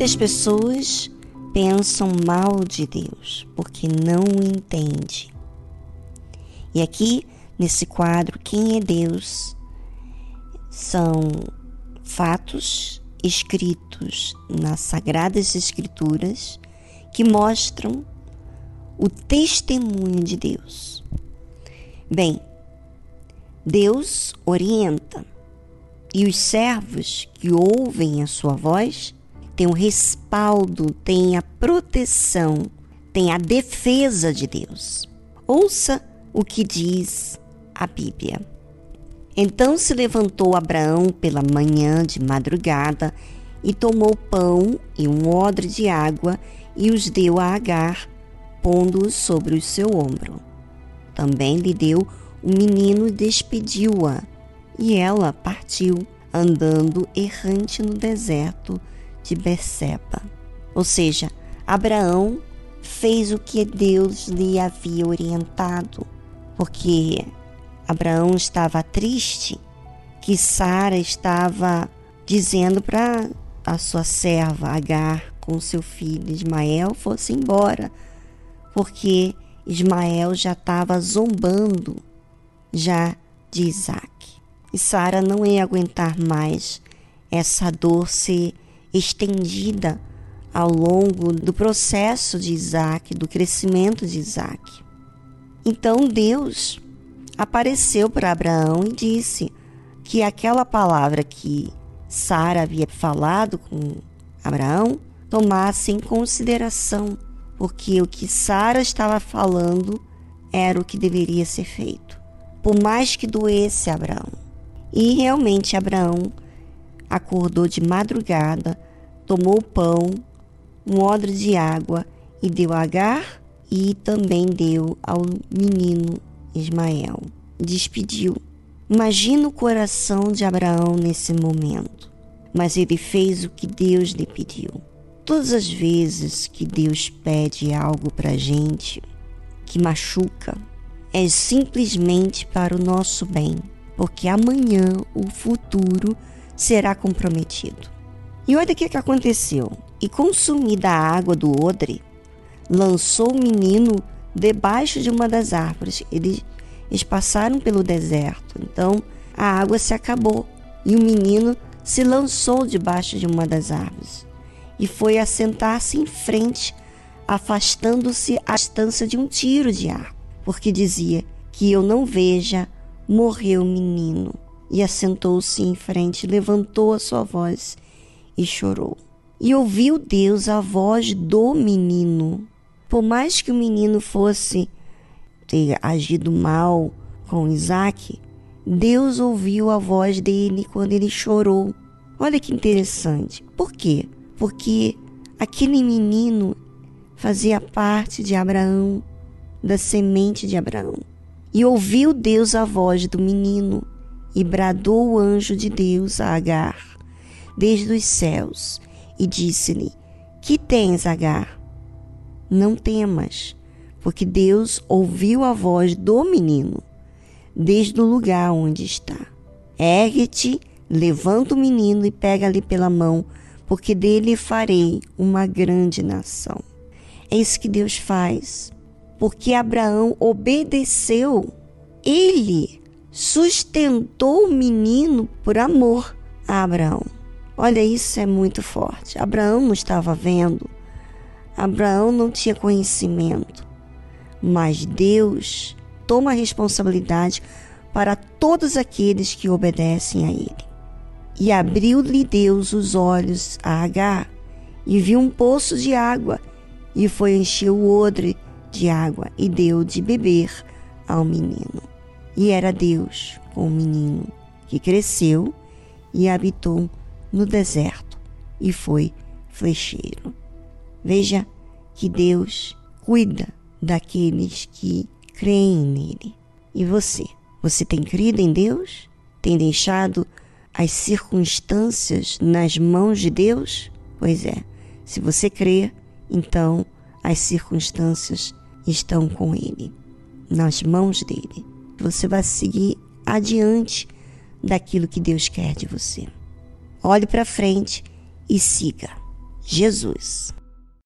Muitas pessoas pensam mal de Deus porque não o entende. E aqui nesse quadro, quem é Deus? São fatos escritos nas Sagradas Escrituras que mostram o testemunho de Deus. Bem, Deus orienta e os servos que ouvem a sua voz tem o respaldo, tem a proteção, tem a defesa de Deus. Ouça o que diz a Bíblia. Então se levantou Abraão pela manhã de madrugada e tomou pão e um odre de água e os deu a Agar, pondo-os sobre o seu ombro. Também lhe deu o menino e despediu-a, e ela partiu, andando errante no deserto de Beceba. Ou seja, Abraão fez o que Deus lhe havia orientado, porque Abraão estava triste que Sara estava dizendo para a sua serva Agar com seu filho Ismael fosse embora, porque Ismael já estava zombando já de Isaac. E Sara não ia aguentar mais essa dor se estendida ao longo do processo de Isaac, do crescimento de Isaac. Então Deus apareceu para Abraão e disse que aquela palavra que Sara havia falado com Abraão tomasse em consideração, porque o que Sara estava falando era o que deveria ser feito, por mais que doesse Abraão. E realmente Abraão acordou de madrugada, tomou pão, um odre de água e deu a Agar e também deu ao menino Ismael. Despediu. Imagina o coração de Abraão nesse momento. Mas ele fez o que Deus lhe pediu. Todas as vezes que Deus pede algo para gente que machuca, é simplesmente para o nosso bem, porque amanhã o futuro será comprometido. E olha o que, que aconteceu. E consumida a água do odre, lançou o menino debaixo de uma das árvores. Eles, eles passaram pelo deserto, então a água se acabou e o menino se lançou debaixo de uma das árvores e foi assentar-se em frente, afastando-se a distância de um tiro de ar, porque dizia que eu não veja, morreu o menino e assentou-se em frente, levantou a sua voz e chorou. E ouviu Deus a voz do menino. Por mais que o menino fosse ter agido mal com Isaac, Deus ouviu a voz dele quando ele chorou. Olha que interessante. Por quê? Porque aquele menino fazia parte de Abraão, da semente de Abraão. E ouviu Deus a voz do menino e bradou o anjo de Deus a Agar: desde os céus e disse-lhe: Que tens, Agar? Não temas, porque Deus ouviu a voz do menino desde o lugar onde está. Ergue-te, levanta o menino e pega-lhe pela mão, porque dele farei uma grande nação. É isso que Deus faz. Porque Abraão obedeceu, ele sustentou o menino por amor a Abraão. Olha, isso é muito forte. Abraão não estava vendo, Abraão não tinha conhecimento, mas Deus toma a responsabilidade para todos aqueles que obedecem a Ele. E abriu-lhe Deus os olhos a Agar, e viu um poço de água, e foi encher o odre de água, e deu de beber ao menino. E era Deus com o menino, que cresceu e habitou no deserto e foi flecheiro. Veja que Deus cuida daqueles que creem nele. E você? Você tem crido em Deus? Tem deixado as circunstâncias nas mãos de Deus? Pois é, se você crê, então as circunstâncias estão com Ele, nas mãos dele. Você vai seguir adiante daquilo que Deus quer de você. Olhe para frente e siga Jesus.